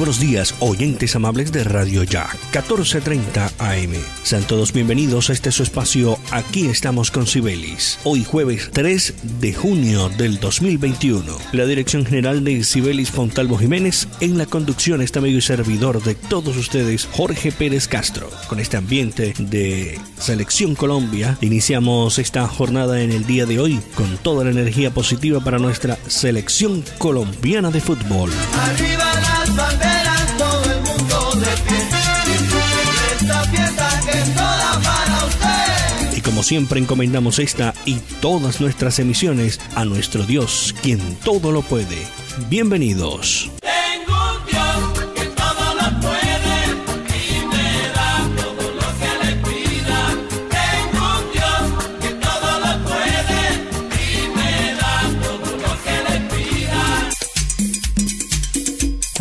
Buenos días, oyentes amables de Radio Ya, 1430 AM. Sean todos bienvenidos a este su espacio Aquí estamos con Cibelis. Hoy jueves 3 de junio del 2021. La dirección general de Cibelis Fontalvo Jiménez, en la conducción está medio y servidor de todos ustedes, Jorge Pérez Castro. Con este ambiente de Selección Colombia, iniciamos esta jornada en el día de hoy con toda la energía positiva para nuestra selección colombiana de fútbol. Arriba las banderas, como siempre encomendamos esta y todas nuestras emisiones a nuestro Dios, quien todo lo puede. Bienvenidos.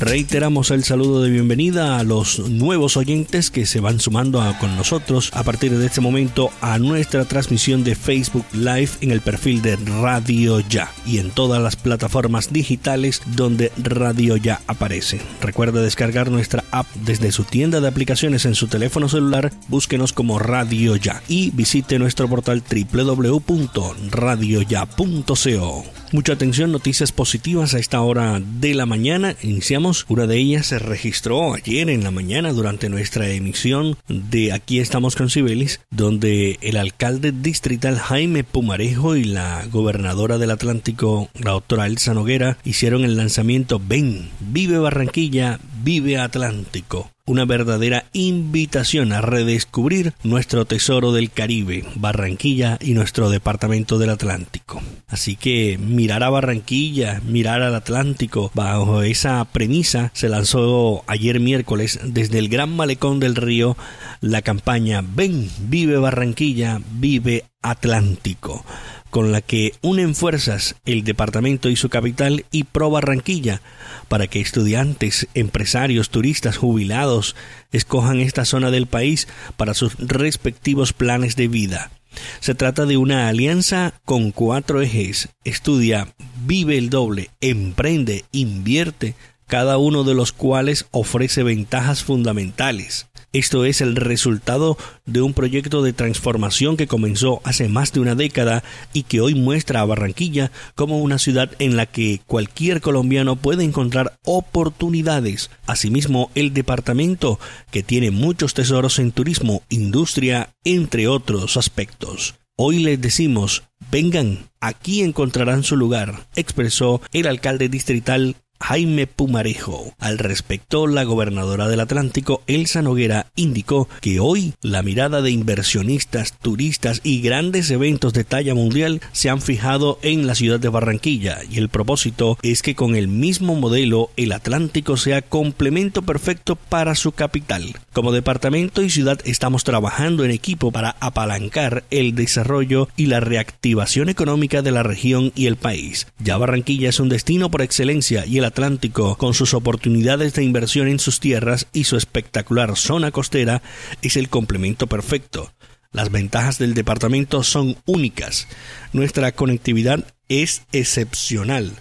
Reiteramos el saludo de bienvenida a los nuevos oyentes que se van sumando con nosotros a partir de este momento a nuestra transmisión de Facebook Live en el perfil de Radio Ya y en todas las plataformas digitales donde Radio Ya aparece. Recuerde descargar nuestra app desde su tienda de aplicaciones en su teléfono celular, búsquenos como Radio Ya y visite nuestro portal www.radioya.co. Mucha atención, noticias positivas a esta hora de la mañana. Iniciamos. Una de ellas se registró ayer en la mañana durante nuestra emisión de Aquí estamos con Cibelis, donde el alcalde distrital Jaime Pumarejo y la gobernadora del Atlántico, la doctora Elsa Noguera, hicieron el lanzamiento Ven, vive Barranquilla, vive Atlántico una verdadera invitación a redescubrir nuestro tesoro del Caribe, Barranquilla y nuestro departamento del Atlántico. Así que mirar a Barranquilla, mirar al Atlántico, bajo esa premisa se lanzó ayer miércoles desde el Gran Malecón del Río la campaña Ven, vive Barranquilla, vive Atlántico con la que unen fuerzas el departamento y su capital y Pro Barranquilla para que estudiantes, empresarios, turistas, jubilados escojan esta zona del país para sus respectivos planes de vida. Se trata de una alianza con cuatro ejes. Estudia, vive el doble, emprende, invierte, cada uno de los cuales ofrece ventajas fundamentales. Esto es el resultado de un proyecto de transformación que comenzó hace más de una década y que hoy muestra a Barranquilla como una ciudad en la que cualquier colombiano puede encontrar oportunidades. Asimismo, el departamento que tiene muchos tesoros en turismo, industria, entre otros aspectos. Hoy les decimos, vengan, aquí encontrarán su lugar, expresó el alcalde distrital Jaime Pumarejo. Al respecto, la gobernadora del Atlántico, Elsa Noguera, indicó que hoy la mirada de inversionistas, turistas y grandes eventos de talla mundial se han fijado en la ciudad de Barranquilla y el propósito es que con el mismo modelo el Atlántico sea complemento perfecto para su capital. Como departamento y ciudad estamos trabajando en equipo para apalancar el desarrollo y la reactivación económica de la región y el país. Ya Barranquilla es un destino por excelencia y el Atlántico, con sus oportunidades de inversión en sus tierras y su espectacular zona costera, es el complemento perfecto. Las ventajas del departamento son únicas. Nuestra conectividad es excepcional.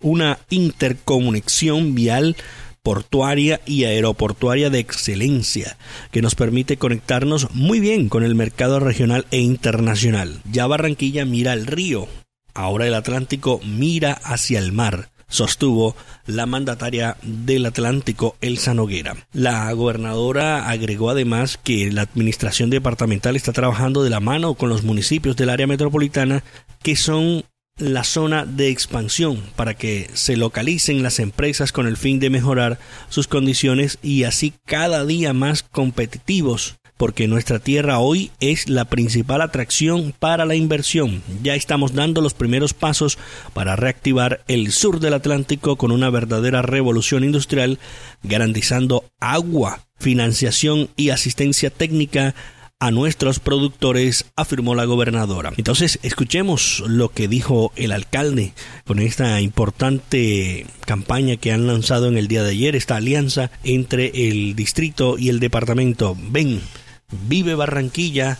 Una interconexión vial portuaria y aeroportuaria de excelencia, que nos permite conectarnos muy bien con el mercado regional e internacional. Ya Barranquilla mira al río, ahora el Atlántico mira hacia el mar sostuvo la mandataria del Atlántico, Elsa Noguera. La gobernadora agregó además que la administración departamental está trabajando de la mano con los municipios del área metropolitana que son la zona de expansión para que se localicen las empresas con el fin de mejorar sus condiciones y así cada día más competitivos porque nuestra tierra hoy es la principal atracción para la inversión. Ya estamos dando los primeros pasos para reactivar el sur del Atlántico con una verdadera revolución industrial, garantizando agua, financiación y asistencia técnica a nuestros productores, afirmó la gobernadora. Entonces, escuchemos lo que dijo el alcalde con esta importante campaña que han lanzado en el día de ayer, esta alianza entre el distrito y el departamento. Ven, vive Barranquilla,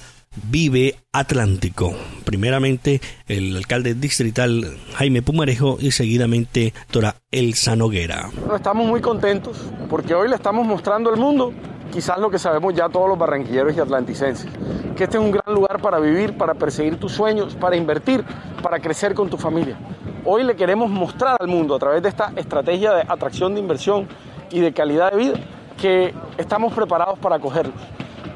Vive Atlántico. Primeramente el alcalde distrital Jaime Pumarejo y seguidamente Tora Elsa Noguera. Estamos muy contentos porque hoy le estamos mostrando al mundo quizás lo que sabemos ya todos los barranquilleros y atlanticenses, que este es un gran lugar para vivir, para perseguir tus sueños, para invertir, para crecer con tu familia. Hoy le queremos mostrar al mundo a través de esta estrategia de atracción de inversión y de calidad de vida que estamos preparados para acogerlos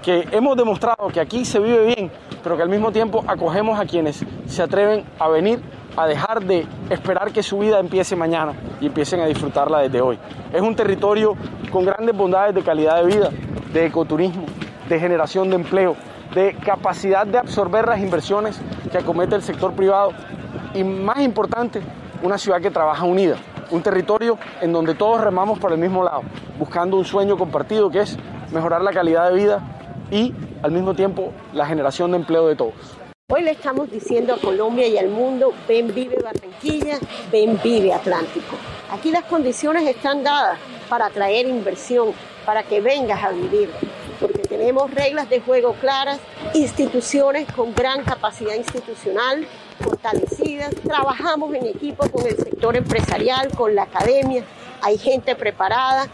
que hemos demostrado que aquí se vive bien, pero que al mismo tiempo acogemos a quienes se atreven a venir a dejar de esperar que su vida empiece mañana y empiecen a disfrutarla desde hoy. Es un territorio con grandes bondades de calidad de vida, de ecoturismo, de generación de empleo, de capacidad de absorber las inversiones que acomete el sector privado y más importante, una ciudad que trabaja unida, un territorio en donde todos remamos por el mismo lado, buscando un sueño compartido que es mejorar la calidad de vida y al mismo tiempo la generación de empleo de todos. Hoy le estamos diciendo a Colombia y al mundo, ven vive Barranquilla, ven vive Atlántico. Aquí las condiciones están dadas para atraer inversión, para que vengas a vivir, porque tenemos reglas de juego claras, instituciones con gran capacidad institucional, fortalecidas, trabajamos en equipo con el sector empresarial, con la academia, hay gente preparada,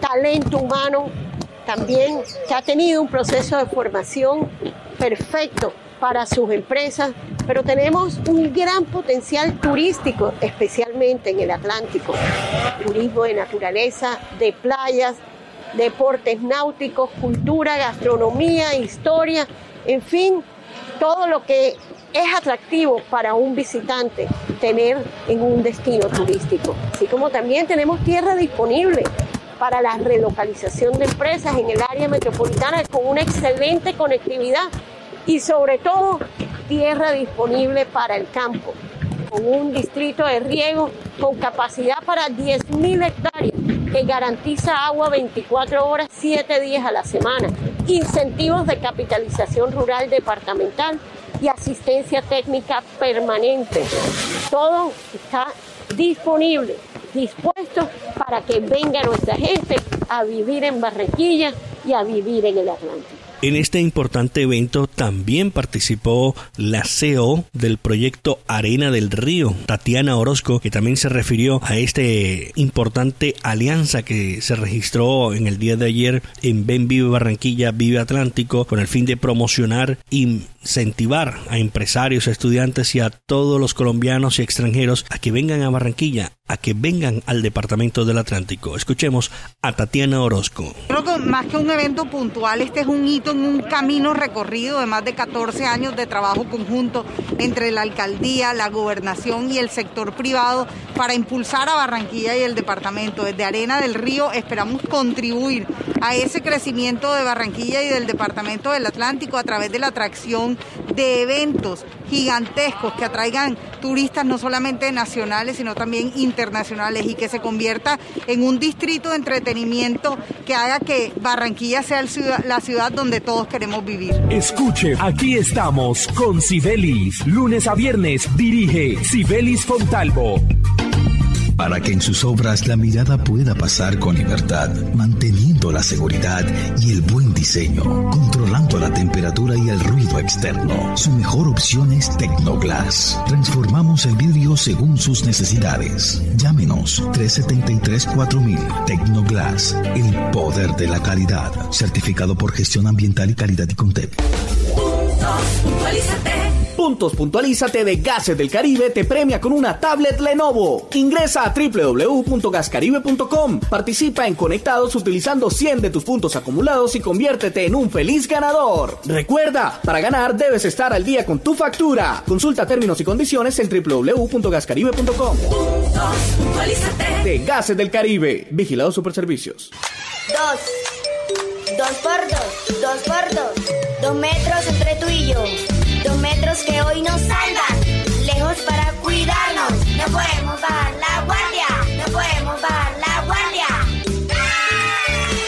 talento humano también que ha tenido un proceso de formación perfecto para sus empresas, pero tenemos un gran potencial turístico, especialmente en el Atlántico. Turismo de naturaleza, de playas, deportes náuticos, cultura, gastronomía, historia, en fin, todo lo que es atractivo para un visitante tener en un destino turístico. Así como también tenemos tierra disponible para la relocalización de empresas en el área metropolitana con una excelente conectividad y sobre todo tierra disponible para el campo, con un distrito de riego con capacidad para 10.000 hectáreas que garantiza agua 24 horas, 7 días a la semana, incentivos de capitalización rural departamental y asistencia técnica permanente. Todo está disponible dispuestos para que venga nuestra gente a vivir en Barranquilla y a vivir en el Atlántico. En este importante evento también participó la CEO del proyecto Arena del Río, Tatiana Orozco, que también se refirió a este importante alianza que se registró en el día de ayer en Ven Vive Barranquilla, Vive Atlántico, con el fin de promocionar y incentivar a empresarios, estudiantes y a todos los colombianos y extranjeros a que vengan a Barranquilla, a que vengan al Departamento del Atlántico. Escuchemos a Tatiana Orozco. Creo que más que un evento puntual, este es un hito en un camino recorrido de más de 14 años de trabajo conjunto entre la alcaldía, la gobernación y el sector privado para impulsar a Barranquilla y el departamento. Desde Arena del Río esperamos contribuir a ese crecimiento de Barranquilla y del departamento del Atlántico a través de la atracción de eventos gigantescos que atraigan turistas no solamente nacionales, sino también internacionales y que se convierta en un distrito de entretenimiento que haga que Barranquilla sea la ciudad donde todos queremos vivir. Escuche, aquí estamos con Sibelis. Lunes a viernes dirige Sibelis Fontalvo para que en sus obras la mirada pueda pasar con libertad, manteniendo la seguridad y el buen diseño, controlando la temperatura y el ruido externo. Su mejor opción es Tecnoglass. Transformamos el vidrio según sus necesidades. Llámenos 373-4000 Tecnoglass, el poder de la calidad. Certificado por gestión ambiental y calidad y Contep. Puntos Puntualízate de Gases del Caribe te premia con una tablet Lenovo. Ingresa a www.gascaribe.com. Participa en Conectados utilizando 100 de tus puntos acumulados y conviértete en un feliz ganador. Recuerda, para ganar debes estar al día con tu factura. Consulta términos y condiciones en www.gascaribe.com. De Gases del Caribe. Vigilado Superservicios. Dos. Dos por dos. Dos por dos. Dos metros entre tú y yo. Dos metros que hoy nos salvan, lejos para cuidarnos. No podemos bajar la guardia, no podemos bajar la guardia.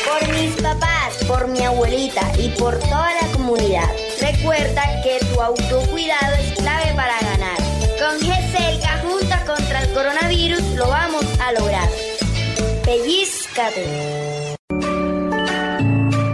Por mis papás, por mi abuelita y por toda la comunidad. Recuerda que tu autocuidado es clave para ganar. Con GESELCA, juntas contra el coronavirus, lo vamos a lograr. Pellizcate.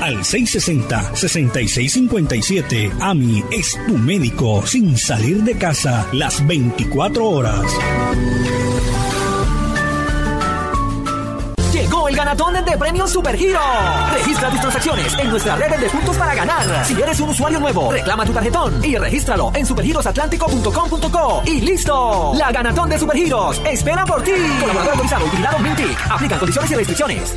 al 660-6657. AMI es tu médico sin salir de casa las 24 horas. Llegó el ganatón de premios Superhero. Registra tus transacciones en nuestra red de puntos para ganar. Si eres un usuario nuevo, reclama tu tarjetón y regístralo en superherosatlántico.com.co y listo. La ganatón de Superheroes espera por ti. Colaborador autorizado utilizado Mintic. Aplican condiciones y restricciones.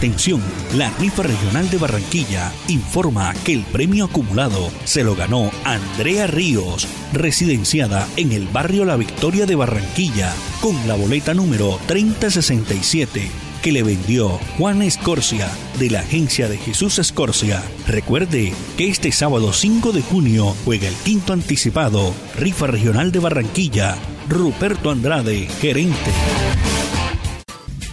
Atención, la rifa regional de Barranquilla informa que el premio acumulado se lo ganó Andrea Ríos, residenciada en el barrio La Victoria de Barranquilla, con la boleta número 3067 que le vendió Juan Escorcia de la agencia de Jesús Escorcia. Recuerde que este sábado 5 de junio juega el quinto anticipado, rifa regional de Barranquilla, Ruperto Andrade, gerente.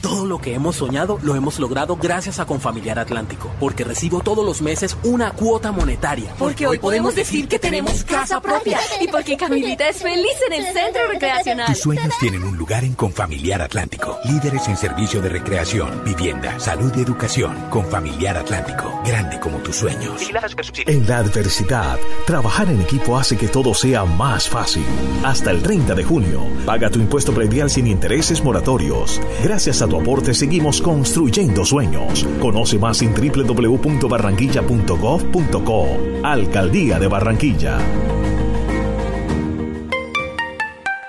Todo lo que hemos soñado lo hemos logrado gracias a Confamiliar Atlántico, porque recibo todos los meses una cuota monetaria. Porque hoy podemos decir que tenemos casa propia y porque Camilita es feliz en el centro recreacional. Tus sueños tienen un lugar en Confamiliar Atlántico. Líderes en servicio de recreación, vivienda, salud y educación. Confamiliar Atlántico. Grande como tus sueños. En la adversidad, trabajar en equipo hace que todo sea más fácil. Hasta el 30 de junio, paga tu impuesto predial sin intereses moratorios. Gracias a tu aporte seguimos construyendo sueños. Conoce más en www.barranquilla.gov.co. Alcaldía de Barranquilla.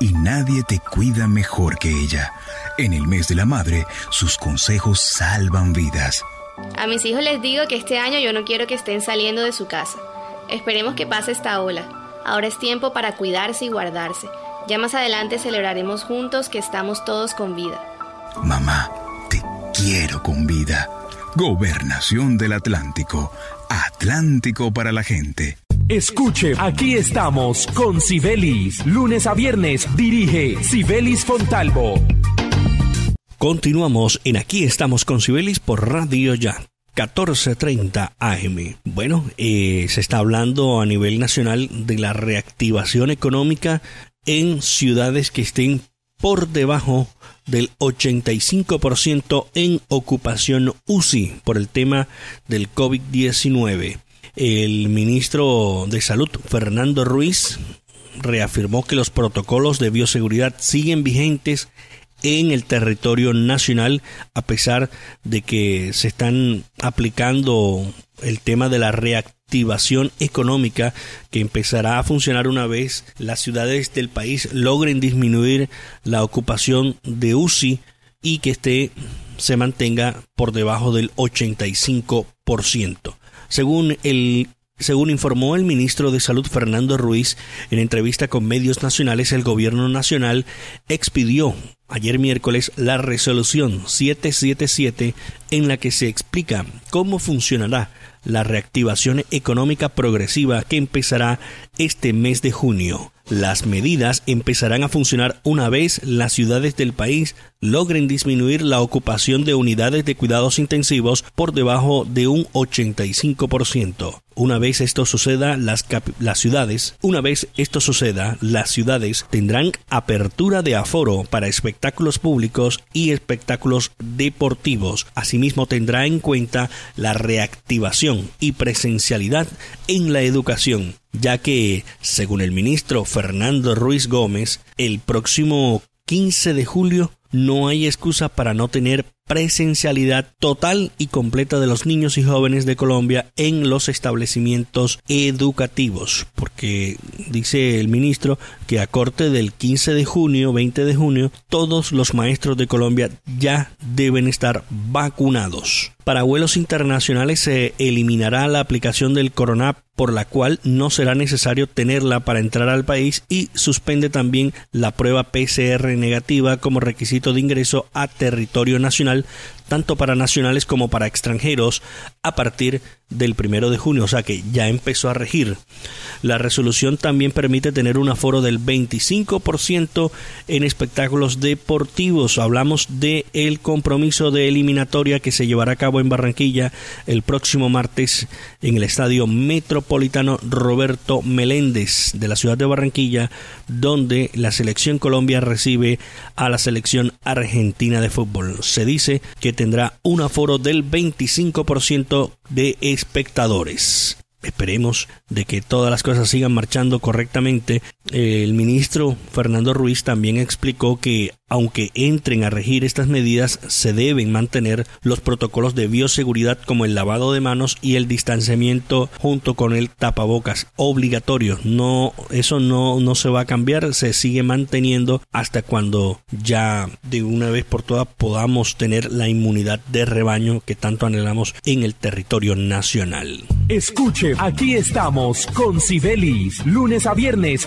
Y nadie te cuida mejor que ella. En el mes de la madre, sus consejos salvan vidas. A mis hijos les digo que este año yo no quiero que estén saliendo de su casa. Esperemos que pase esta ola. Ahora es tiempo para cuidarse y guardarse. Ya más adelante celebraremos juntos que estamos todos con vida. Mamá, te quiero con vida. Gobernación del Atlántico. Atlántico para la gente. Escuche, aquí estamos con Sibelis. Lunes a viernes dirige Sibelis Fontalvo. Continuamos en Aquí estamos con Sibelis por Radio Ya. 14.30 AM. Bueno, eh, se está hablando a nivel nacional de la reactivación económica en ciudades que estén por debajo del 85% en ocupación UCI por el tema del COVID-19. El ministro de Salud, Fernando Ruiz, reafirmó que los protocolos de bioseguridad siguen vigentes en el territorio nacional a pesar de que se están aplicando el tema de la reactivación económica que empezará a funcionar una vez las ciudades del país logren disminuir la ocupación de UCI y que este se mantenga por debajo del 85%. Según el según informó el ministro de Salud Fernando Ruiz en entrevista con medios nacionales, el gobierno nacional expidió ayer miércoles la resolución 777 en la que se explica cómo funcionará la reactivación económica progresiva que empezará este mes de junio. Las medidas empezarán a funcionar una vez las ciudades del país logren disminuir la ocupación de unidades de cuidados intensivos por debajo de un 85%. Una vez esto suceda, las, ciudades, una vez esto suceda, las ciudades tendrán apertura de aforo para espectáculos públicos y espectáculos deportivos. Asimismo, tendrá en cuenta la reactivación y presencialidad en la educación, ya que, según el ministro Fernando Ruiz Gómez, el próximo 15 de julio no hay excusa para no tener presencialidad total y completa de los niños y jóvenes de Colombia en los establecimientos educativos, porque dice el ministro que a corte del 15 de junio, 20 de junio, todos los maestros de Colombia ya deben estar vacunados. Para vuelos internacionales se eliminará la aplicación del Coronap por la cual no será necesario tenerla para entrar al país y suspende también la prueba PCR negativa como requisito de ingreso a territorio nacional final tanto para nacionales como para extranjeros a partir del primero de junio, o sea que ya empezó a regir. La resolución también permite tener un aforo del 25% en espectáculos deportivos. Hablamos de el compromiso de eliminatoria que se llevará a cabo en Barranquilla el próximo martes en el Estadio Metropolitano Roberto Meléndez de la ciudad de Barranquilla, donde la selección Colombia recibe a la selección argentina de fútbol. Se dice que tendrá un aforo del 25% de espectadores. Esperemos de que todas las cosas sigan marchando correctamente. El ministro Fernando Ruiz también explicó que aunque entren a regir estas medidas, se deben mantener los protocolos de bioseguridad como el lavado de manos y el distanciamiento junto con el tapabocas obligatorio. No, eso no, no se va a cambiar, se sigue manteniendo hasta cuando ya de una vez por todas podamos tener la inmunidad de rebaño que tanto anhelamos en el territorio nacional. Escuche, aquí estamos con Sibelis. Lunes a viernes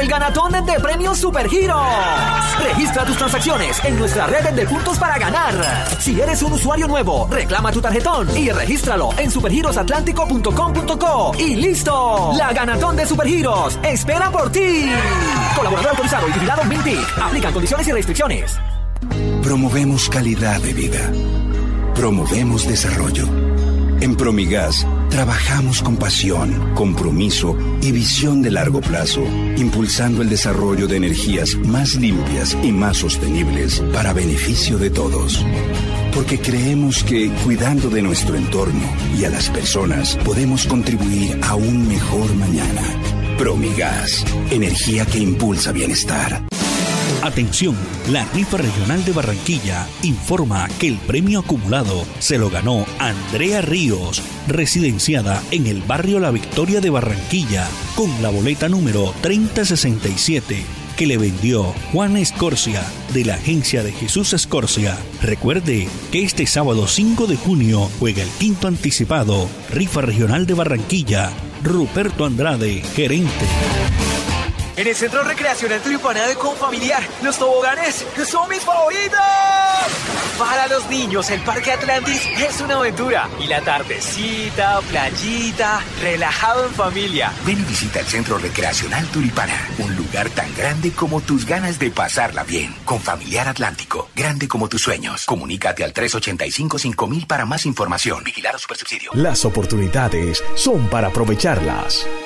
El ganatón de premios Supergiros. Registra tus transacciones en nuestra red de puntos para ganar. Si eres un usuario nuevo, reclama tu tarjetón y regístralo en supergirosatlántico.com.co y listo. La ganatón de Supergiros espera por ti. Colaborador autorizado y vigilado Mintic. Aplican condiciones y restricciones. Promovemos calidad de vida. Promovemos desarrollo. En Promigas Trabajamos con pasión, compromiso y visión de largo plazo, impulsando el desarrollo de energías más limpias y más sostenibles para beneficio de todos. Porque creemos que cuidando de nuestro entorno y a las personas podemos contribuir a un mejor mañana. Promigas, energía que impulsa bienestar. Atención, la rifa regional de Barranquilla informa que el premio acumulado se lo ganó Andrea Ríos, residenciada en el barrio La Victoria de Barranquilla, con la boleta número 3067 que le vendió Juan Escorcia de la agencia de Jesús Escorcia. Recuerde que este sábado 5 de junio juega el quinto anticipado, rifa regional de Barranquilla, Ruperto Andrade, gerente. En el Centro Recreacional Tulipana de Confamiliar, los toboganes son mis favoritos. Para los niños, el Parque Atlantis es una aventura. Y la tardecita, playita, relajado en familia. Ven y visita el Centro Recreacional Tulipana, un lugar tan grande como tus ganas de pasarla bien. Con Familiar Atlántico, grande como tus sueños. Comunícate al 385-5000 para más información. Vigilar a Supersubsidio. Las oportunidades son para aprovecharlas.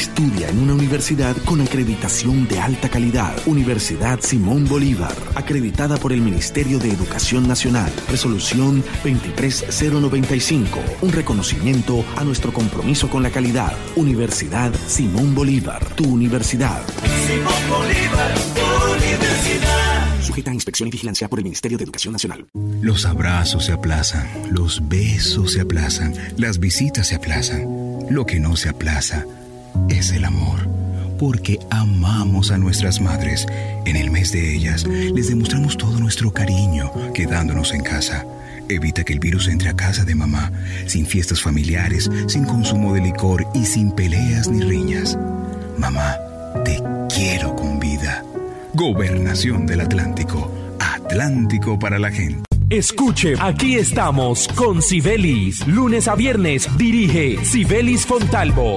Estudia en una universidad con acreditación de alta calidad. Universidad Simón Bolívar, acreditada por el Ministerio de Educación Nacional. Resolución 23095, un reconocimiento a nuestro compromiso con la calidad. Universidad Simón Bolívar, tu universidad. Simón Bolívar, universidad. Sujeta a inspección y vigilancia por el Ministerio de Educación Nacional. Los abrazos se aplazan, los besos se aplazan, las visitas se aplazan. Lo que no se aplaza es el amor. Porque amamos a nuestras madres. En el mes de ellas les demostramos todo nuestro cariño quedándonos en casa. Evita que el virus entre a casa de mamá, sin fiestas familiares, sin consumo de licor y sin peleas ni riñas. Mamá, te quiero con vida. Gobernación del Atlántico. Atlántico para la gente. Escuche, aquí estamos con Sibelis. Lunes a viernes dirige Sibelis Fontalvo.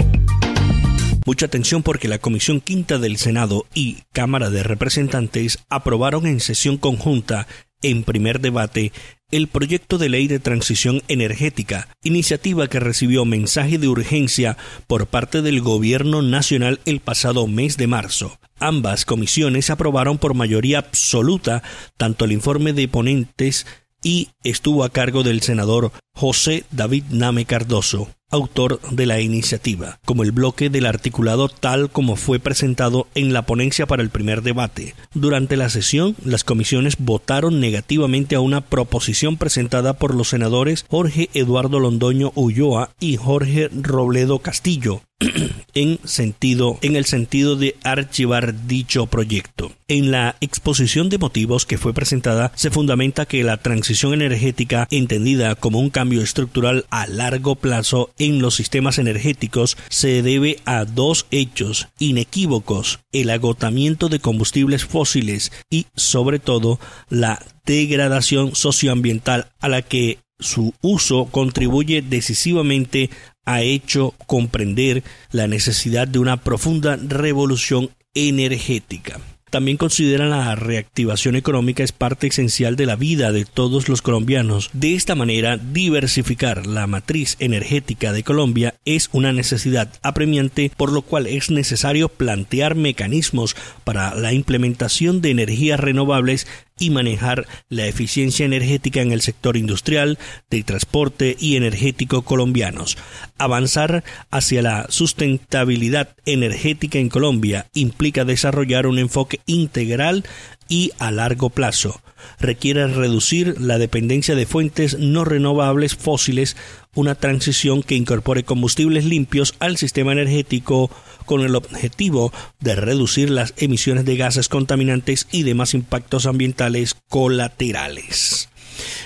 Mucha atención porque la Comisión Quinta del Senado y Cámara de Representantes aprobaron en sesión conjunta en primer debate el proyecto de ley de transición energética, iniciativa que recibió mensaje de urgencia por parte del Gobierno Nacional el pasado mes de marzo. Ambas comisiones aprobaron por mayoría absoluta tanto el informe de ponentes y estuvo a cargo del senador José David Name Cardoso, autor de la iniciativa, como el bloque del articulado tal como fue presentado en la ponencia para el primer debate. Durante la sesión, las comisiones votaron negativamente a una proposición presentada por los senadores Jorge Eduardo Londoño Ulloa y Jorge Robledo Castillo, en sentido en el sentido de archivar dicho proyecto. En la exposición de motivos que fue presentada se fundamenta que la transición energética entendida como un cambio estructural a largo plazo en los sistemas energéticos se debe a dos hechos inequívocos, el agotamiento de combustibles fósiles y sobre todo la degradación socioambiental a la que su uso contribuye decisivamente ha hecho comprender la necesidad de una profunda revolución energética. También consideran la reactivación económica es parte esencial de la vida de todos los colombianos. De esta manera, diversificar la matriz energética de Colombia es una necesidad apremiante, por lo cual es necesario plantear mecanismos para la implementación de energías renovables y manejar la eficiencia energética en el sector industrial, de transporte y energético colombianos. Avanzar hacia la sustentabilidad energética en Colombia implica desarrollar un enfoque integral y a largo plazo. Requiere reducir la dependencia de fuentes no renovables fósiles, una transición que incorpore combustibles limpios al sistema energético con el objetivo de reducir las emisiones de gases contaminantes y demás impactos ambientales colaterales.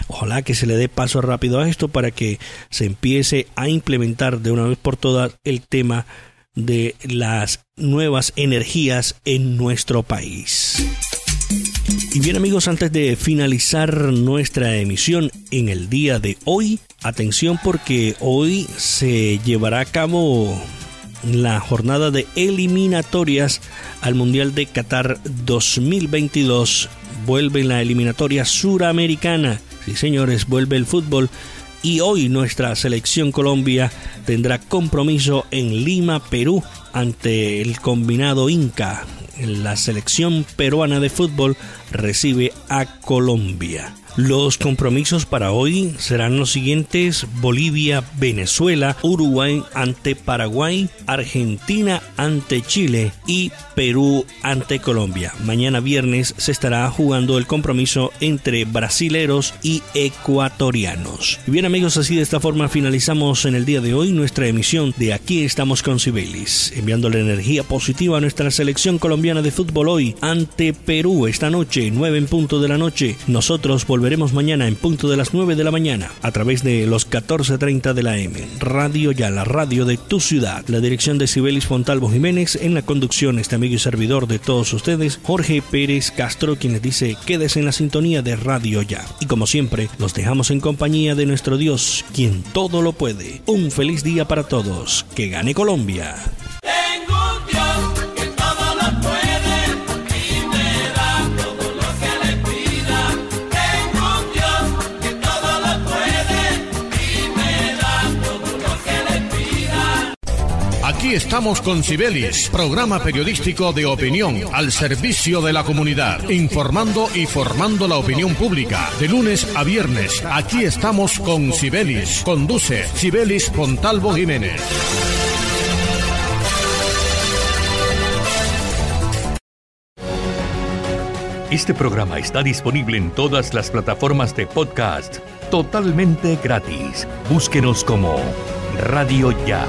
Ojalá que se le dé paso rápido a esto para que se empiece a implementar de una vez por todas el tema de las nuevas energías en nuestro país. Y bien amigos, antes de finalizar nuestra emisión en el día de hoy, Atención porque hoy se llevará a cabo la jornada de eliminatorias al Mundial de Qatar 2022. Vuelve la eliminatoria suramericana. Sí, señores, vuelve el fútbol. Y hoy nuestra selección Colombia tendrá compromiso en Lima, Perú, ante el combinado Inca. La selección peruana de fútbol recibe a Colombia. Los compromisos para hoy serán los siguientes: Bolivia, Venezuela, Uruguay ante Paraguay, Argentina ante Chile y Perú ante Colombia. Mañana viernes se estará jugando el compromiso entre brasileros y ecuatorianos. Bien amigos, así de esta forma finalizamos en el día de hoy nuestra emisión de Aquí estamos con Cibelis, enviándole energía positiva a nuestra selección colombiana de fútbol hoy ante Perú esta noche, 9 en punto de la noche. Nosotros volveremos veremos mañana en punto de las 9 de la mañana a través de los 14.30 de la M. Radio Ya, la radio de tu ciudad. La dirección de Sibelis Fontalvo Jiménez en la conducción, este amigo y servidor de todos ustedes, Jorge Pérez Castro, quien les dice quédese en la sintonía de Radio Ya. Y como siempre, los dejamos en compañía de nuestro Dios, quien todo lo puede. Un feliz día para todos. Que gane Colombia. Aquí estamos con Sibelis, programa periodístico de opinión al servicio de la comunidad, informando y formando la opinión pública. De lunes a viernes, aquí estamos con Sibelis. Conduce Sibelis Fontalvo Jiménez. Este programa está disponible en todas las plataformas de podcast totalmente gratis. Búsquenos como Radio Ya.